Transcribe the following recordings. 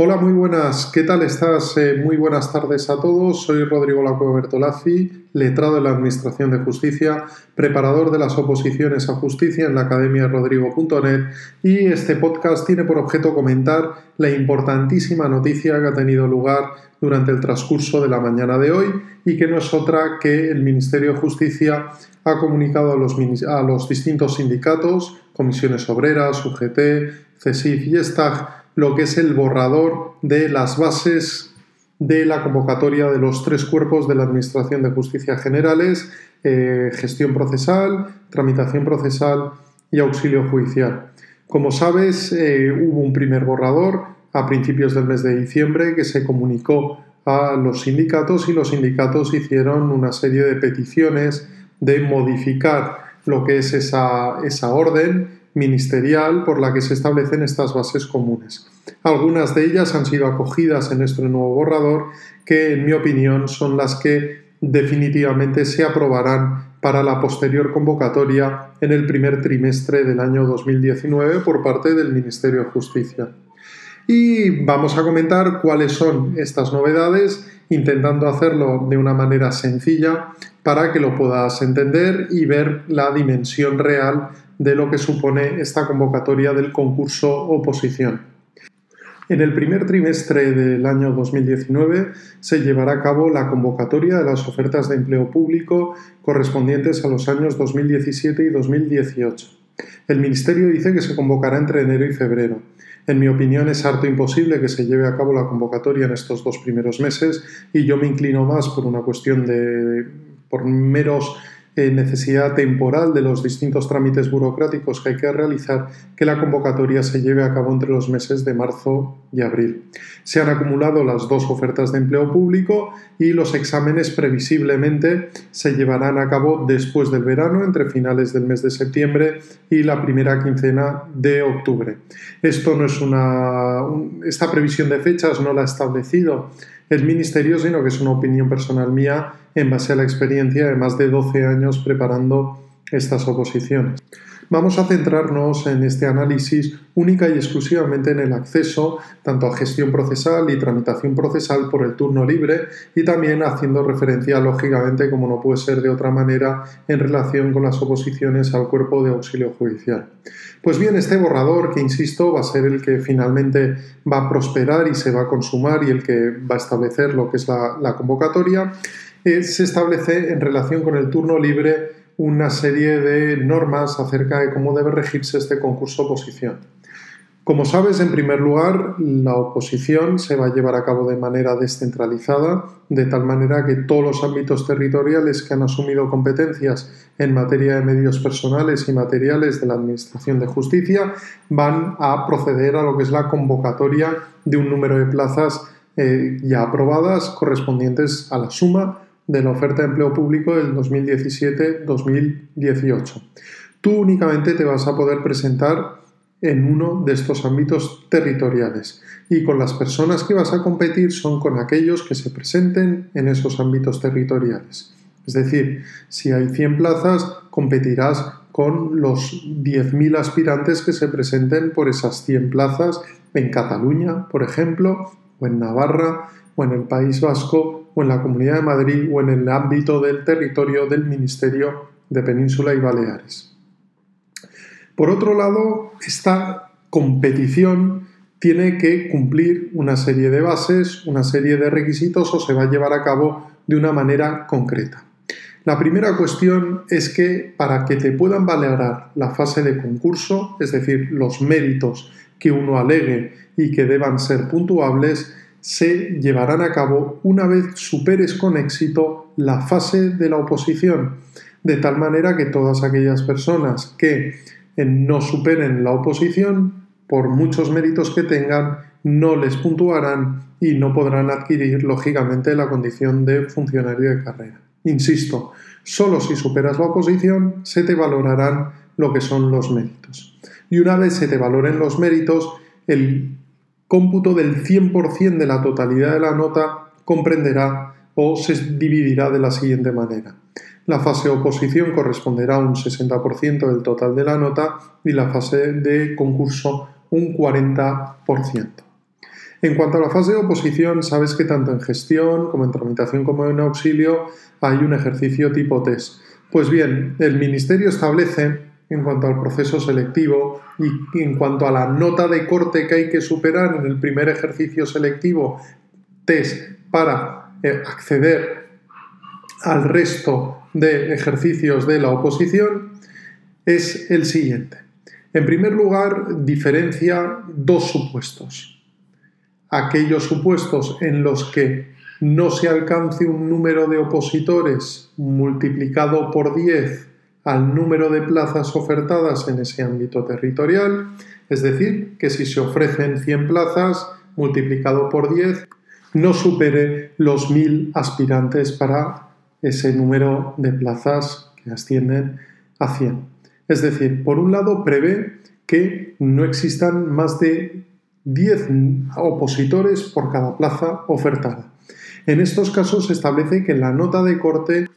Hola, muy buenas. ¿Qué tal estás? Eh, muy buenas tardes a todos. Soy Rodrigo Lacueva Bertolazzi, letrado en la Administración de Justicia, preparador de las oposiciones a justicia en la Academia Rodrigo.net y este podcast tiene por objeto comentar la importantísima noticia que ha tenido lugar durante el transcurso de la mañana de hoy y que no es otra que el Ministerio de Justicia ha comunicado a los, a los distintos sindicatos, comisiones obreras, UGT, CESIF y STAG, lo que es el borrador de las bases de la convocatoria de los tres cuerpos de la Administración de Justicia Generales, eh, gestión procesal, tramitación procesal y auxilio judicial. Como sabes, eh, hubo un primer borrador a principios del mes de diciembre que se comunicó a los sindicatos y los sindicatos hicieron una serie de peticiones de modificar lo que es esa, esa orden ministerial por la que se establecen estas bases comunes. Algunas de ellas han sido acogidas en este nuevo borrador que, en mi opinión, son las que definitivamente se aprobarán para la posterior convocatoria en el primer trimestre del año 2019 por parte del Ministerio de Justicia. Y vamos a comentar cuáles son estas novedades, intentando hacerlo de una manera sencilla para que lo puedas entender y ver la dimensión real de lo que supone esta convocatoria del concurso oposición. En el primer trimestre del año 2019 se llevará a cabo la convocatoria de las ofertas de empleo público correspondientes a los años 2017 y 2018. El Ministerio dice que se convocará entre enero y febrero. En mi opinión es harto imposible que se lleve a cabo la convocatoria en estos dos primeros meses y yo me inclino más por una cuestión de por meros necesidad temporal de los distintos trámites burocráticos que hay que realizar que la convocatoria se lleve a cabo entre los meses de marzo y abril. Se han acumulado las dos ofertas de empleo público y los exámenes previsiblemente se llevarán a cabo después del verano, entre finales del mes de septiembre y la primera quincena de octubre. Esto no es una. esta previsión de fechas no la ha establecido el Ministerio, sino que es una opinión personal mía en base a la experiencia de más de 12 años preparando estas oposiciones. Vamos a centrarnos en este análisis única y exclusivamente en el acceso tanto a gestión procesal y tramitación procesal por el turno libre y también haciendo referencia, lógicamente, como no puede ser de otra manera, en relación con las oposiciones al cuerpo de auxilio judicial. Pues bien, este borrador, que insisto, va a ser el que finalmente va a prosperar y se va a consumar y el que va a establecer lo que es la, convocatoria, eh, se establece en relación con el turno libre una serie de normas acerca de cómo debe regirse este concurso oposición. Como sabes, en primer lugar, la oposición se va a llevar a cabo de manera descentralizada, de tal manera que todos los ámbitos territoriales que han asumido competencias en materia de medios personales y materiales de la Administración de Justicia van a proceder a lo que es la convocatoria de un número de plazas eh, ya aprobadas correspondientes a la suma de la oferta de empleo público del 2017-2018. Tú únicamente te vas a poder presentar en uno de estos ámbitos territoriales y con las personas que vas a competir son con aquellos que se presenten en esos ámbitos territoriales. Es decir, si hay 100 plazas, competirás con los 10.000 aspirantes que se presenten por esas 100 plazas en Cataluña, por ejemplo, o en Navarra, o en el País Vasco, o en la Comunidad de Madrid, o en el ámbito del territorio del Ministerio de Península y Baleares. Por otro lado, esta competición tiene que cumplir una serie de bases, una serie de requisitos o se va a llevar a cabo de una manera concreta. La primera cuestión es que para que te puedan valorar la fase de concurso, es decir, los méritos que uno alegue y que deban ser puntuables, se llevarán a cabo una vez superes con éxito la fase de la oposición, de tal manera que todas aquellas personas que no superen la oposición, por muchos méritos que tengan, no les puntuarán y no podrán adquirir, lógicamente, la condición de funcionario de carrera. Insisto, solo si superas la oposición se te valorarán lo que son los méritos. Y una vez se te valoren los méritos, el cómputo del 100% de la totalidad de la nota comprenderá o se dividirá de la siguiente manera. La fase oposición corresponderá a un 60% del total de la nota y la fase de concurso un 40%. En cuanto a la fase de oposición, sabes que tanto en gestión como en tramitación como en auxilio hay un ejercicio tipo test. Pues bien, el Ministerio establece en cuanto al proceso selectivo y en cuanto a la nota de corte que hay que superar en el primer ejercicio selectivo test para eh, acceder al resto de ejercicios de la oposición es el siguiente. En primer lugar, diferencia dos supuestos. Aquellos supuestos en los que no se alcance un número de opositores multiplicado por 10 al número de plazas ofertadas en ese ámbito territorial, es decir, que si se ofrecen 100 plazas multiplicado por 10 no supere los 1000 aspirantes para ese número de plazas que ascienden a 100. Es decir, por un lado prevé que no existan más de 10 opositores por cada plaza ofertada. En estos casos se establece que la nota de corte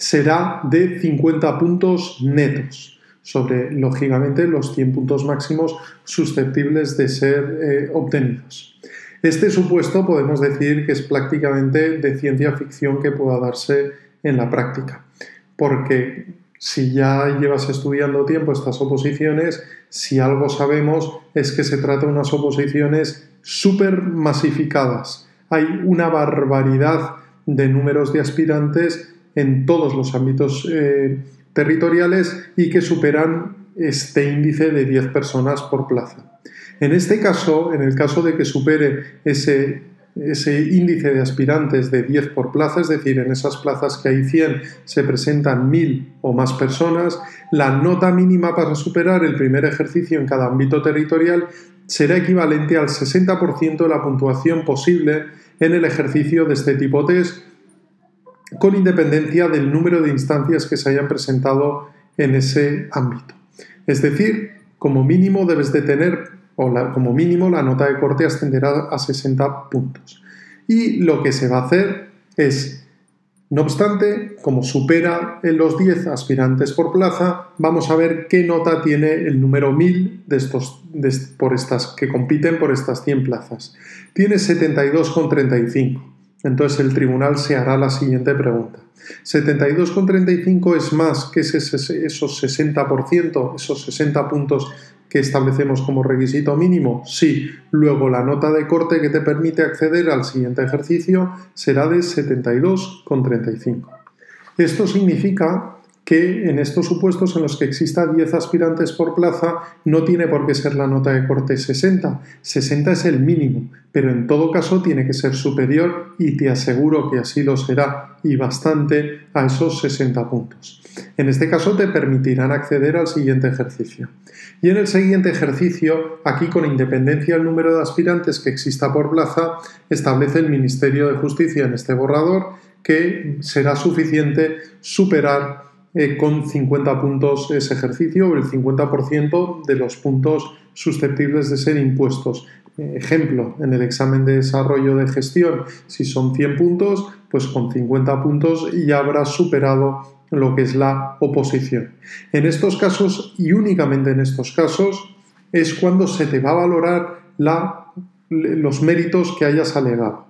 será de 50 puntos netos sobre, lógicamente, los 100 puntos máximos susceptibles de ser eh, obtenidos. Este supuesto podemos decir que es prácticamente de ciencia ficción que pueda darse en la práctica, porque si ya llevas estudiando tiempo estas oposiciones, si algo sabemos es que se trata de unas oposiciones súper masificadas. Hay una barbaridad de números de aspirantes en todos los ámbitos eh, territoriales y que superan este índice de 10 personas por plaza. En este caso, en el caso de que supere ese, ese índice de aspirantes de 10 por plaza, es decir, en esas plazas que hay 100 se presentan 1000 o más personas, la nota mínima para superar el primer ejercicio en cada ámbito territorial será equivalente al 60% de la puntuación posible en el ejercicio de este tipo test con independencia del número de instancias que se hayan presentado en ese ámbito. Es decir, como mínimo debes de tener, o como mínimo la nota de corte ascenderá a 60 puntos. Y lo que se va a hacer es, no obstante, como supera en los 10 aspirantes por plaza, vamos a ver qué nota tiene el número 1000 de estos, por estas, que compiten por estas 100 plazas. Tiene 72,35. Entonces el tribunal se hará la siguiente pregunta. ¿72,35 es más que esos 60%, esos 60 puntos que establecemos como requisito mínimo? Sí. Luego la nota de corte que te permite acceder al siguiente ejercicio será de 72,35. Esto significa que en estos supuestos en los que exista 10 aspirantes por plaza no tiene por qué ser la nota de corte 60. 60 es el mínimo, pero en todo caso tiene que ser superior y te aseguro que así lo será y bastante a esos 60 puntos. En este caso te permitirán acceder al siguiente ejercicio. Y en el siguiente ejercicio, aquí con independencia del número de aspirantes que exista por plaza, establece el Ministerio de Justicia en este borrador que será suficiente superar eh, con 50 puntos ese ejercicio o el 50% de los puntos susceptibles de ser impuestos. Eh, ejemplo, en el examen de desarrollo de gestión, si son 100 puntos, pues con 50 puntos ya habrás superado lo que es la oposición. En estos casos y únicamente en estos casos es cuando se te va a valorar la, los méritos que hayas alegado.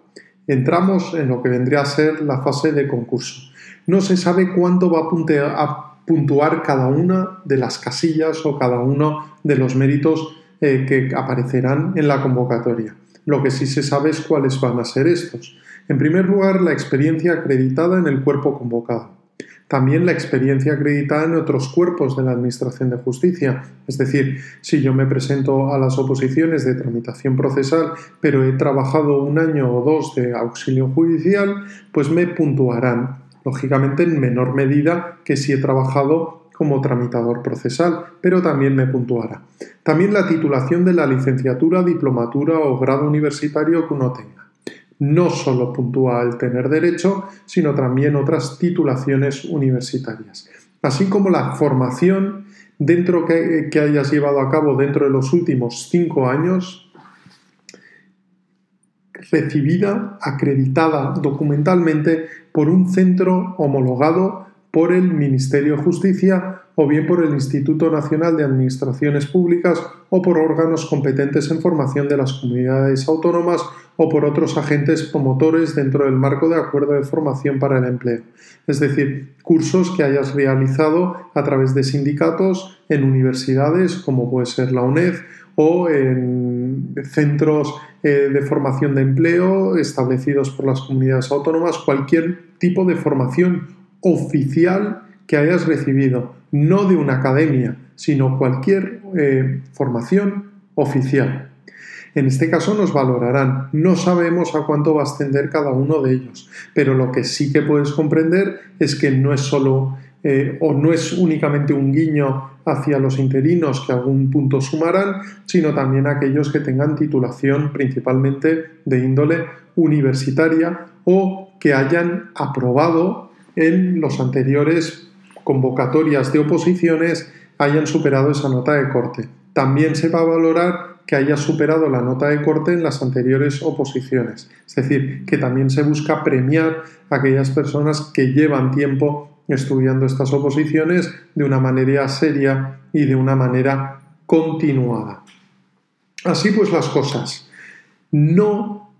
Entramos en lo que vendría a ser la fase de concurso no se sabe cuánto va a puntuar cada una de las casillas o cada uno de los méritos eh, que aparecerán en la convocatoria. Lo que sí se sabe es cuáles van a ser estos. En primer lugar, la experiencia acreditada en el cuerpo convocado. También la experiencia acreditada en otros cuerpos de la Administración de Justicia. Es decir, si yo me presento a las oposiciones de tramitación procesal, pero he trabajado un año o dos de auxilio judicial, pues me puntuarán lógicamente en menor medida que si he trabajado como tramitador procesal, pero también me puntuará. También la titulación de la licenciatura, diplomatura o grado universitario que uno tenga. No solo puntúa el tener derecho, sino también otras titulaciones universitarias. Así como la formación dentro que, que hayas llevado a cabo dentro de los últimos cinco años, recibida, acreditada documentalmente por un centro homologado por el Ministerio de Justicia o bien por el Instituto Nacional de Administraciones Públicas o por órganos competentes en formación de las comunidades autónomas o por otros agentes promotores dentro del marco de acuerdo de formación para el empleo. Es decir, cursos que hayas realizado a través de sindicatos en universidades como puede ser la UNED o en centros eh, de formación de empleo establecidos por las comunidades autónomas, cualquier tipo de formación oficial que hayas recibido, no de una academia, sino cualquier eh, formación oficial. En este caso nos valorarán. No sabemos a cuánto va a ascender cada uno de ellos, pero lo que sí que puedes comprender es que no es solo eh, o no es únicamente un guiño hacia los interinos que algún punto sumarán, sino también aquellos que tengan titulación principalmente de índole universitaria o que hayan aprobado en los anteriores convocatorias de oposiciones hayan superado esa nota de corte. También se va a valorar que haya superado la nota de corte en las anteriores oposiciones. Es decir, que también se busca premiar a aquellas personas que llevan tiempo estudiando estas oposiciones de una manera seria y de una manera continuada. Así pues las cosas. No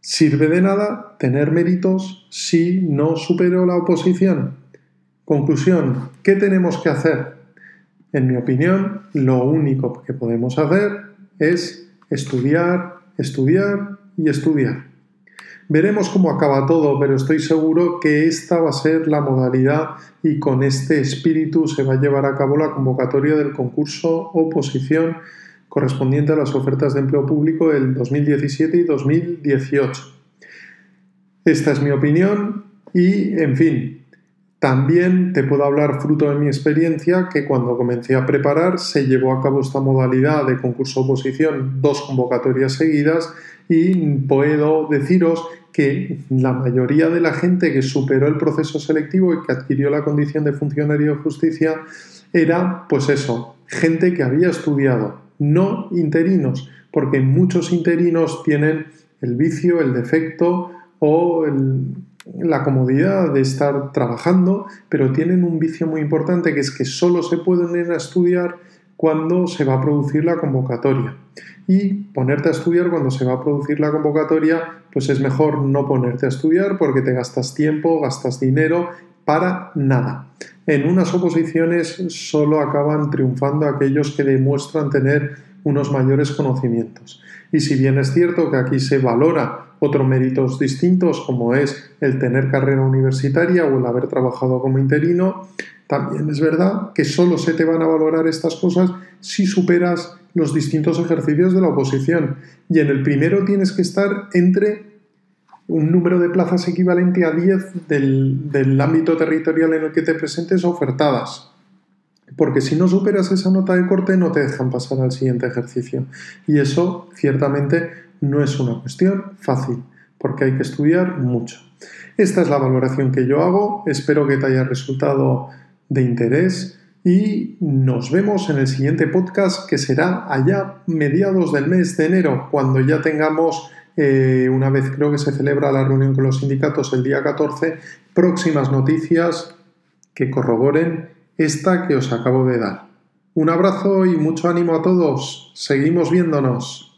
sirve de nada tener méritos si no supero la oposición. Conclusión, ¿qué tenemos que hacer? En mi opinión, lo único que podemos hacer es estudiar, estudiar y estudiar. Veremos cómo acaba todo, pero estoy seguro que esta va a ser la modalidad y con este espíritu se va a llevar a cabo la convocatoria del concurso oposición correspondiente a las ofertas de empleo público del 2017 y 2018. Esta es mi opinión y, en fin, también te puedo hablar fruto de mi experiencia que cuando comencé a preparar se llevó a cabo esta modalidad de concurso oposición, dos convocatorias seguidas y puedo deciros que la mayoría de la gente que superó el proceso selectivo y que adquirió la condición de funcionario de justicia era pues eso, gente que había estudiado, no interinos, porque muchos interinos tienen el vicio, el defecto o la comodidad de estar trabajando, pero tienen un vicio muy importante que es que solo se pueden ir a estudiar cuando se va a producir la convocatoria. Y ponerte a estudiar cuando se va a producir la convocatoria, pues es mejor no ponerte a estudiar porque te gastas tiempo, gastas dinero para nada. En unas oposiciones solo acaban triunfando aquellos que demuestran tener unos mayores conocimientos. Y si bien es cierto que aquí se valora otros méritos distintos como es el tener carrera universitaria o el haber trabajado como interino, también es verdad que solo se te van a valorar estas cosas si superas los distintos ejercicios de la oposición. Y en el primero tienes que estar entre un número de plazas equivalente a 10 del, del ámbito territorial en el que te presentes ofertadas. Porque si no superas esa nota de corte no te dejan pasar al siguiente ejercicio. Y eso ciertamente no es una cuestión fácil, porque hay que estudiar mucho. Esta es la valoración que yo hago, espero que te haya resultado de interés y nos vemos en el siguiente podcast que será allá mediados del mes de enero, cuando ya tengamos, eh, una vez creo que se celebra la reunión con los sindicatos el día 14, próximas noticias que corroboren esta que os acabo de dar. Un abrazo y mucho ánimo a todos. Seguimos viéndonos.